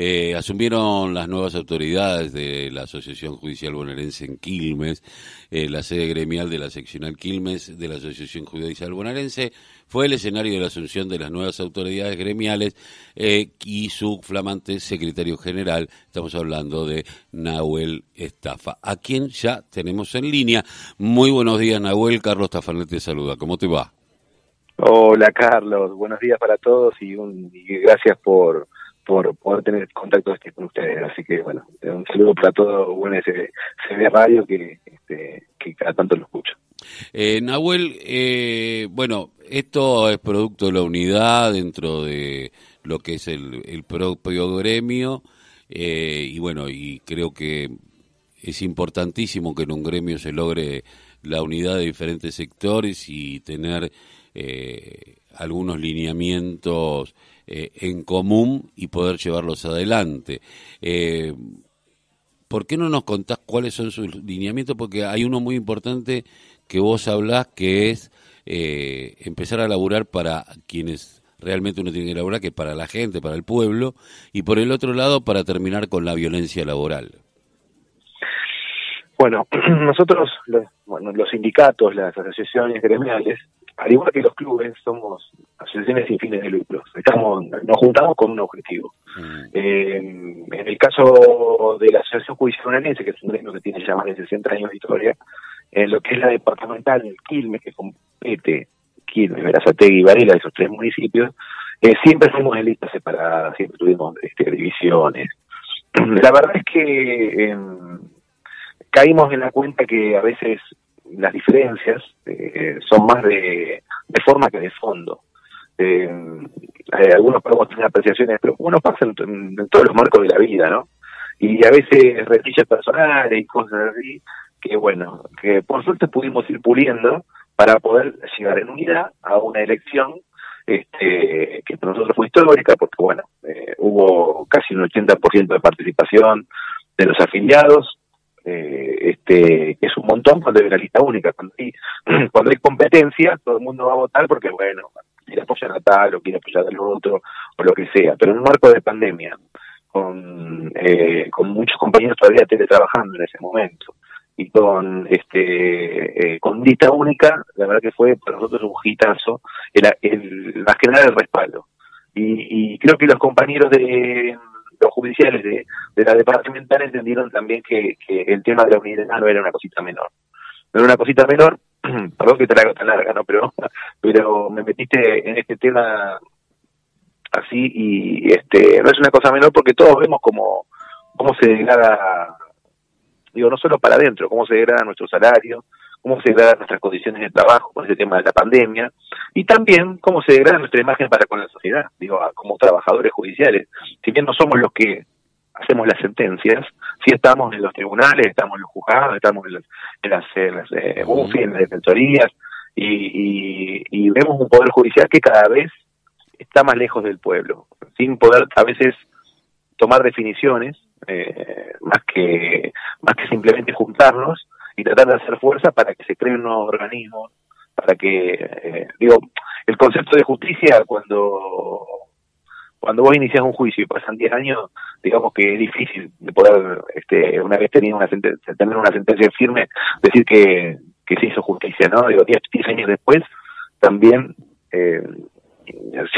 Eh, asumieron las nuevas autoridades de la Asociación Judicial Bonaerense en Quilmes, eh, la sede gremial de la seccional Quilmes de la Asociación Judicial Bonaerense fue el escenario de la asunción de las nuevas autoridades gremiales eh, y su flamante secretario general, estamos hablando de Nahuel Estafa, a quien ya tenemos en línea. Muy buenos días, Nahuel. Carlos Tafanet te saluda. ¿Cómo te va? Hola, Carlos. Buenos días para todos y, un, y gracias por por poder tener contacto este con ustedes. Así que, bueno, un saludo para todo bueno ese CB Radio que, este, que cada tanto lo escucho. Eh, Nahuel, eh, bueno, esto es producto de la unidad dentro de lo que es el, el propio gremio eh, y bueno, y creo que es importantísimo que en un gremio se logre la unidad de diferentes sectores y tener eh, algunos lineamientos eh, en común y poder llevarlos adelante. Eh, ¿Por qué no nos contás cuáles son sus lineamientos? Porque hay uno muy importante que vos hablás que es eh, empezar a laburar para quienes realmente uno tiene que laburar, que es para la gente, para el pueblo, y por el otro lado para terminar con la violencia laboral. Bueno, nosotros, bueno, los sindicatos, las asociaciones gremiales, al igual que los clubes, somos asociaciones sin fines de lucro. Estamos, nos juntamos con un objetivo. Mm. Eh, en el caso de la Asociación Judicial Bonaerense, que es un gremio que tiene ya más de 60 años de historia, en lo que es la departamental, el Quilmes, que compete Quilmes, Verazategui y Varela, esos tres municipios, eh, siempre fuimos en listas separadas, siempre tuvimos este, divisiones. La verdad es que eh, caímos en la cuenta que a veces las diferencias eh, son más de, forma que de fondo. Eh, algunos podemos tener apreciaciones, pero uno pasa en, todos los marcos de la vida, ¿no? Y a veces retillas personales y cosas así, que bueno, que por suerte pudimos ir puliendo para poder llegar en unidad a una elección este, que para nosotros fue histórica, porque bueno, eh, hubo casi un 80% de participación de los afiliados, eh, este, que es montón cuando hay una lista única. Cuando hay, cuando hay competencia, todo el mundo va a votar porque, bueno, quiere apoyar a tal o quiere apoyar al otro o lo que sea. Pero en un marco de pandemia, con, eh, con muchos compañeros todavía teletrabajando en ese momento y con este eh, con lista única, la verdad que fue para nosotros un hitazo, el, el, más que el respaldo. Y, y creo que los compañeros de los judiciales de, de la departamental entendieron también que, que el tema de la unidad no era una cosita menor. No era una cosita menor, perdón que te la hago tan larga, ¿no? Pero, pero me metiste en este tema así y este no es una cosa menor porque todos vemos cómo, cómo se degrada, digo, no solo para adentro, cómo se degrada nuestro salario, cómo se degradan nuestras condiciones de trabajo con ese tema de la pandemia y también cómo se degrada nuestra imagen para con la sociedad, digo, como trabajadores judiciales. Si bien no somos los que hacemos las sentencias, sí estamos en los tribunales, estamos en los juzgados, estamos en las, en las, en las, eh, en las defensorías y, y, vemos un poder judicial que cada vez está más lejos del pueblo, sin poder a veces tomar definiciones eh, más que más que simplemente juntarnos y tratar de hacer fuerza para que se creen nuevos organismos, para que, eh, digo, el concepto de justicia cuando cuando vos inicias un juicio y pasan 10 años, digamos que es difícil de poder, este, una vez tenido una sentencia, tener una sentencia firme, decir que, que se hizo justicia, ¿no? Digo, 10, 10 años después, también, eh,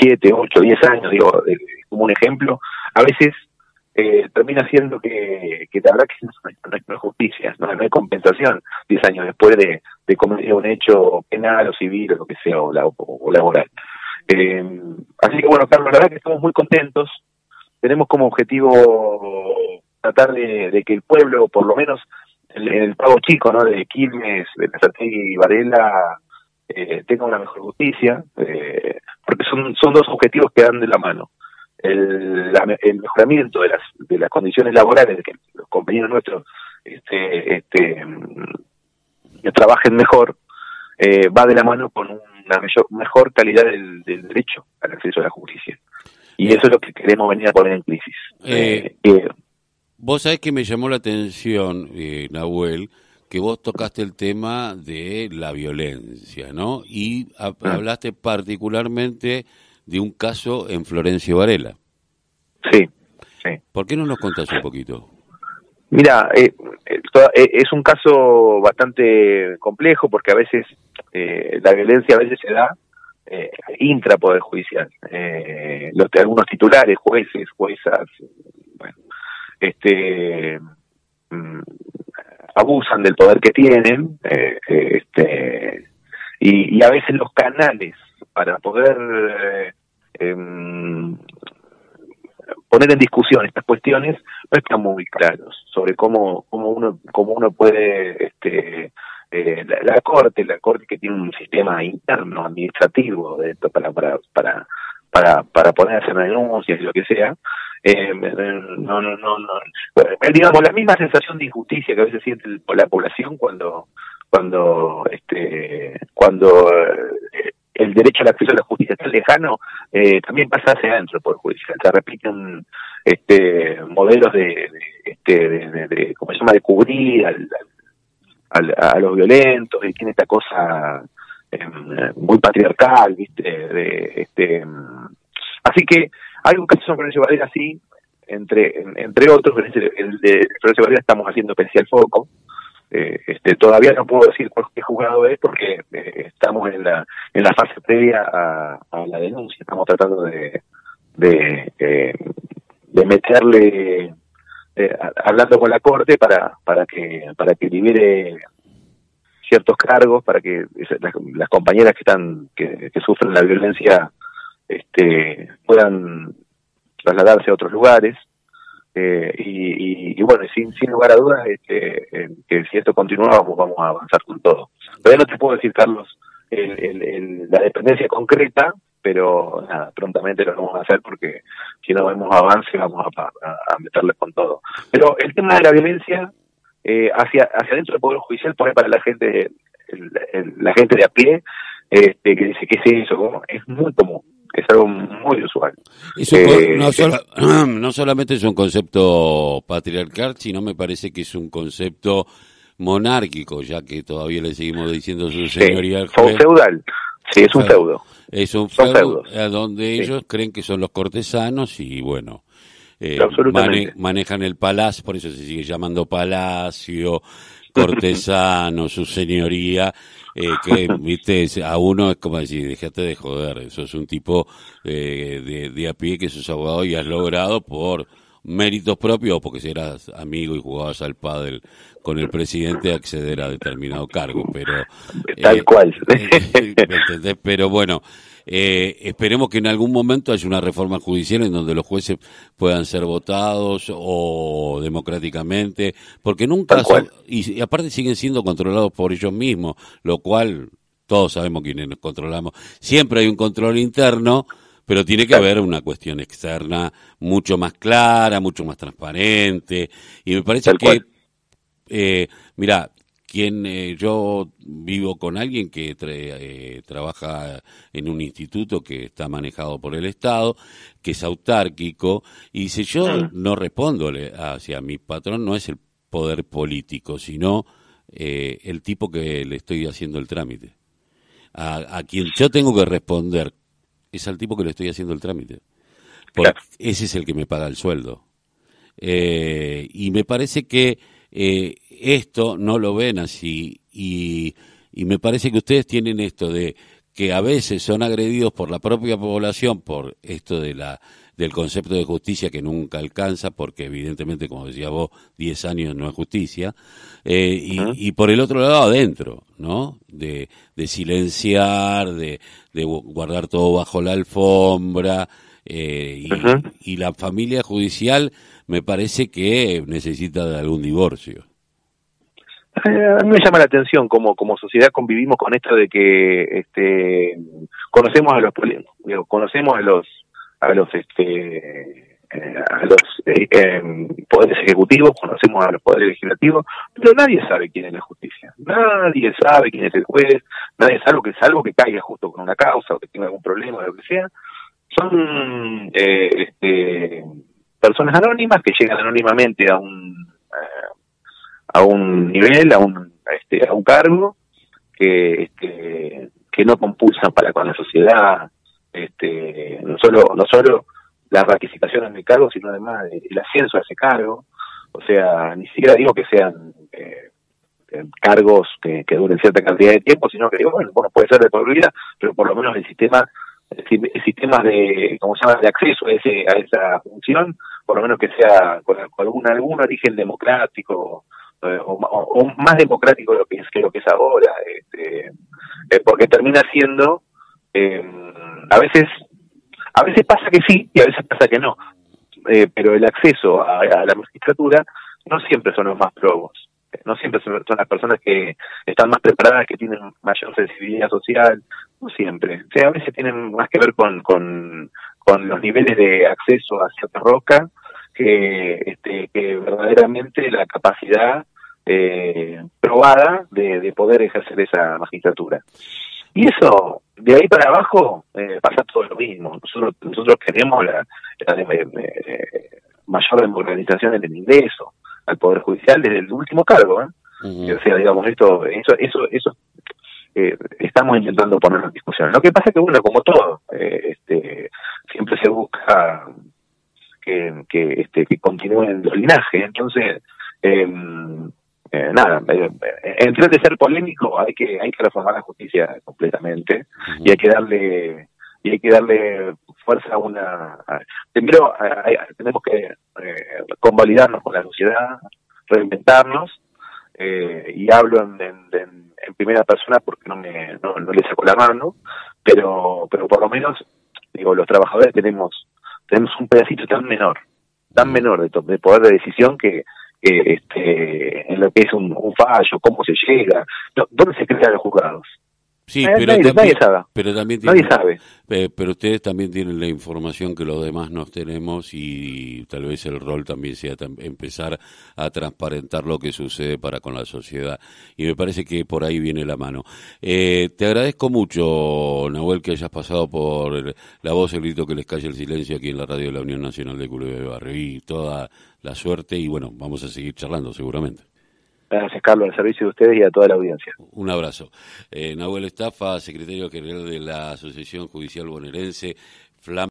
7, 8, 10 años, digo, como un ejemplo, a veces eh, termina siendo que, que la verdad que no, no hay justicia, no, hay compensación 10 años después de, de cometer un hecho penal o civil o lo que sea, o, o, laboral. Eh, así que bueno, Carlos, la verdad que estamos muy contentos. Tenemos como objetivo tratar de, que el pueblo, por lo menos en el, pago chico, ¿no? De Quilmes, de Casategui y Varela, eh, tenga una mejor justicia, eh, porque son, son dos objetivos que dan de la mano el, el mejoramiento de las, de las condiciones laborales de que los compañeros nuestros este, este, mm, trabajen mejor, eh, va de la mano con una mejor calidad del, derecho al acceso a la justicia. Y eso es lo que queremos venir a poner en crisis. Eh, eh, vos sabés que me llamó la atención, Nahuel, que vos tocaste el tema de la violencia, ¿no? Y ah. hablaste particularmente de un caso en Florencio Varela. Sí, sí. ¿Por qué no nos contás un poquito? Mira, eh, eh, eh, es un caso bastante complejo porque a veces la violencia a veces se da eh, intra poder judicial. los, algunos titulares, jueces, juezas, bueno, este, mm, abusan del poder que tienen, este, y, a veces los canales para poder poner en discusión estas cuestiones no están muy claros sobre cómo cómo uno cómo uno puede este eh, la, corte la corte que tiene un sistema interno administrativo de para para para para para poder hacer denuncias y lo que sea eh, no no no no digamos la misma sensación de injusticia que a veces siente la población cuando cuando este cuando eh, el derecho al acceso a la justicia tan lejano, eh, también pasa hacia adentro por judicial. Se repiten este, modelos de, este, de, ¿cómo se llama?, de cubrir al, a los violentos, y tiene esta cosa em, muy patriarcal, ¿viste? De, este, así que hay un caso sobre Valera así, entre, entre otros, el de Florencio estamos haciendo especial foco, eh, este, todavía no puedo decir por qué juzgado es porque eh, estamos en la, en la fase previa a, la denuncia. Estamos tratando de, de, eh, meterle, hablando con la Corte para, para, que, para que libere ciertos cargos, para que las, compañeras que, están que, que sufren la violencia este, puedan trasladarse a otros lugares. Eh, y, bueno, sin, sin lugar a dudas, este, que si esto continúa, vamos, a avanzar con todo. Todavía no te puedo decir, Carlos, la dependencia concreta, pero nada, prontamente lo vamos a hacer porque si no vemos avance, vamos a, a, meterle con todo. Pero el tema de la violencia eh, hacia hacia dentro del Poder Judicial pone para la gente, la gente de a pie, este, que dice, ¿qué es eso? Es muy común es algo muy usual. Eh, no, solamente es un concepto patriarcal, sino me parece que es un concepto monárquico, ya que todavía le seguimos diciendo su señoría feudal. Sí, es un feudo. Es un feudo donde ellos creen que son los cortesanos y bueno, eh, manejan el palacio, por eso se sigue llamando palacio, cortesano, su señoría, eh, que, viste, a uno es como decir, déjate de joder, eso es un tipo eh, de, de a pie que sos abogado y has logrado por méritos propios porque eras amigo y jugabas al pádel con el presidente acceder a determinado cargo, pero... Tal eh, cual. Pero bueno, eh, esperemos que en algún momento haya una reforma judicial en donde los jueces puedan ser votados o democráticamente, porque nunca y, aparte siguen siendo controlados por ellos mismos, lo cual todos sabemos quiénes nos controlamos. Siempre hay un control interno, pero tiene que haber una cuestión externa mucho más clara, mucho más transparente, y me parece que, eh, mira, quien eh, yo vivo con alguien que eh, trabaja en un instituto que está manejado por el Estado, que es autárquico, y dice, yo no respondo hacia mi patrón, no es el poder político, sino eh, el tipo que le estoy haciendo el trámite. A, quien yo tengo que responder es al tipo que le estoy haciendo el trámite. Porque ese es el que me paga el sueldo. y me parece que eh, esto no lo ven así y, y me parece que ustedes tienen esto de que a veces son agredidos por la propia población por esto de la del concepto de justicia que nunca alcanza, porque evidentemente, como decía vos, 10 años no es justicia, eh, y, por el otro lado adentro, ¿no? De, de silenciar, de, de, guardar todo bajo la alfombra, eh, y, y, la familia judicial me parece que necesita de algún divorcio. Eh, a mí me llama la atención cómo como sociedad convivimos con esto de que este conocemos a los conocemos a los a los este eh, a los eh, em, poderes ejecutivos, conocemos a los poderes legislativos, pero nadie sabe quién es la justicia, nadie sabe quién es el juez, nadie sabe que salvo que caiga justo con una causa o que tenga algún problema o lo que sea, son este, personas anónimas que llegan anónimamente a un a un nivel, a un, este, a un cargo que, este, que no compulsan para con la sociedad, este, no solo, no solo la ratificación en el cargo, sino además el ascenso a ese cargo. O sea, ni siquiera digo que sean eh, eh, cargos que, duren cierta cantidad de tiempo, sino que digo, bueno, puede ser de por vida, pero por lo menos el sistema el sistema de cómo se llama de acceso a ese a esa función por lo menos que sea con, algún algún origen democrático eh, o, más democrático de lo que es lo que es ahora este, eh, porque termina siendo a veces a veces pasa que sí y a veces pasa que no. Pero el acceso a, a la magistratura no siempre son los más probos. No siempre son, las personas que están más preparadas, que tienen mayor sensibilidad social, no siempre. O sea, a veces tienen más que ver con, con, con los niveles de acceso a cierta roca que, este, que verdaderamente la capacidad eh, probada de, de poder ejercer esa magistratura. Y eso, de ahí para abajo, eh, pasa todo lo mismo. Nosotros, nosotros queremos la, la eh, mayor democratización en el ingreso al Poder Judicial desde el último cargo. ¿eh? O sea, digamos, esto, eso, eso, eso eh, estamos intentando ponerlo en discusión. Lo que pasa es que, bueno, como todo, eh, este, siempre se busca que, que, este, que continúen los linajes. Entonces, em, eh, nada, eh, entre de ser polémico, hay que, hay que reformar la justicia completamente y hay que darle y hay que darle fuerza a una... primero tenemos que eh, convalidarnos con la sociedad, reinventarnos, eh, y hablo en, en, primera persona porque no, me, no, le saco la mano, pero, pero por lo menos, digo, los trabajadores tenemos, tenemos un pedacito tan menor, tan menor de, de poder de decisión que, este, en lo que es un, un fallo, cómo se llega, dónde se crean los juzgados. Sí, eh, pero, también, sabe. pero también sabe. Eh, pero ustedes también tienen la información que los demás no tenemos y tal vez el rol también sea empezar a transparentar lo que sucede para con la sociedad. Y me parece que por ahí viene la mano. Eh, te agradezco mucho, Nahuel, que hayas pasado por la voz, el grito que les calle el silencio aquí en la radio de la Unión Nacional de Clubes de Barrio. Y toda la suerte y bueno, vamos a seguir charlando seguramente. Gracias, Carlos, al servicio de ustedes y a toda la audiencia. Un abrazo. Eh, Nahuel Estafa, secretario general de la Asociación Judicial Bonaerense, Flam